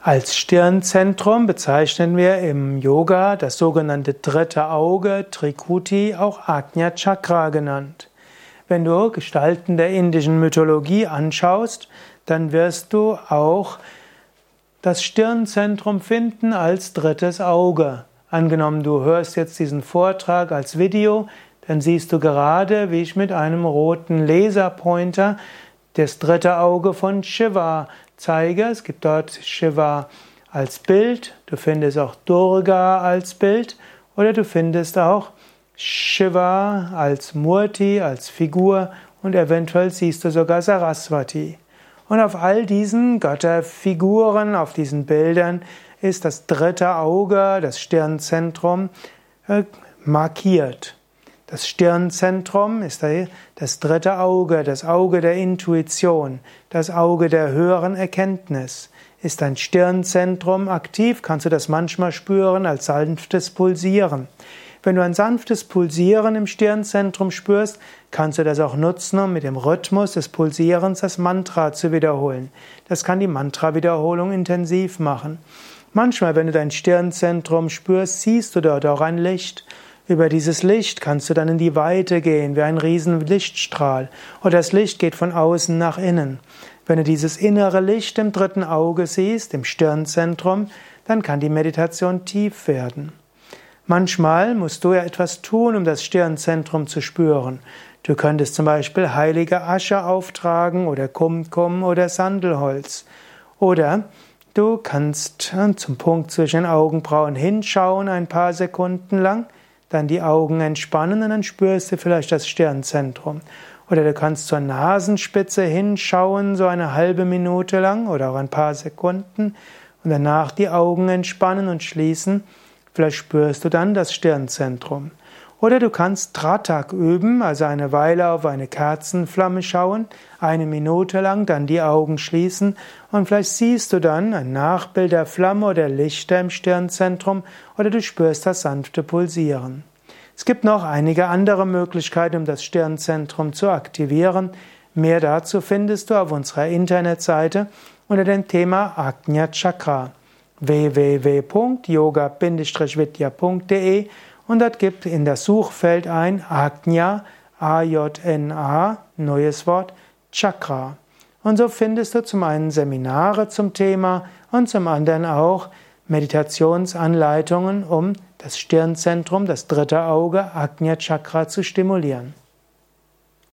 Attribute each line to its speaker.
Speaker 1: Als Stirnzentrum bezeichnen wir im Yoga das sogenannte dritte Auge, Trikuti, auch Ajna Chakra genannt. Wenn du Gestalten der indischen Mythologie anschaust, dann wirst du auch das Stirnzentrum finden als drittes Auge. Angenommen, du hörst jetzt diesen Vortrag als Video, dann siehst du gerade, wie ich mit einem roten Laserpointer das dritte Auge von Shiva zeige. Es gibt dort Shiva als Bild, du findest auch Durga als Bild oder du findest auch Shiva als Murti, als Figur und eventuell siehst du sogar Saraswati. Und auf all diesen Götterfiguren, auf diesen Bildern ist das dritte Auge, das Stirnzentrum, äh, markiert. Das Stirnzentrum ist das dritte Auge, das Auge der Intuition, das Auge der höheren Erkenntnis. Ist dein Stirnzentrum aktiv, kannst du das manchmal spüren als sanftes Pulsieren. Wenn du ein sanftes Pulsieren im Stirnzentrum spürst, kannst du das auch nutzen, um mit dem Rhythmus des Pulsierens das Mantra zu wiederholen. Das kann die Mantra-Wiederholung intensiv machen. Manchmal, wenn du dein Stirnzentrum spürst, siehst du dort auch ein Licht. Über dieses Licht kannst du dann in die Weite gehen, wie ein riesen Lichtstrahl. Oder das Licht geht von außen nach innen. Wenn du dieses innere Licht im dritten Auge siehst, im Stirnzentrum, dann kann die Meditation tief werden. Manchmal musst du ja etwas tun, um das Stirnzentrum zu spüren. Du könntest zum Beispiel heilige Asche auftragen oder Kumkum oder Sandelholz. Oder du kannst zum Punkt zwischen den Augenbrauen hinschauen ein paar Sekunden lang dann die Augen entspannen und dann spürst du vielleicht das Stirnzentrum. Oder du kannst zur Nasenspitze hinschauen, so eine halbe Minute lang oder auch ein paar Sekunden und danach die Augen entspannen und schließen. Vielleicht spürst du dann das Stirnzentrum. Oder du kannst Tratak üben, also eine Weile auf eine Kerzenflamme schauen, eine Minute lang, dann die Augen schließen und vielleicht siehst du dann ein Nachbild der Flamme oder Lichter im Stirnzentrum oder du spürst das sanfte Pulsieren. Es gibt noch einige andere Möglichkeiten, um das Stirnzentrum zu aktivieren. Mehr dazu findest du auf unserer Internetseite unter dem Thema Agnya Chakra www.yoga-vidya.de und dort gibt in das Suchfeld ein Ajna, A-J-N-A, neues Wort, Chakra. Und so findest du zum einen Seminare zum Thema und zum anderen auch Meditationsanleitungen, um das Stirnzentrum, das dritte Auge, Ajna Chakra zu stimulieren.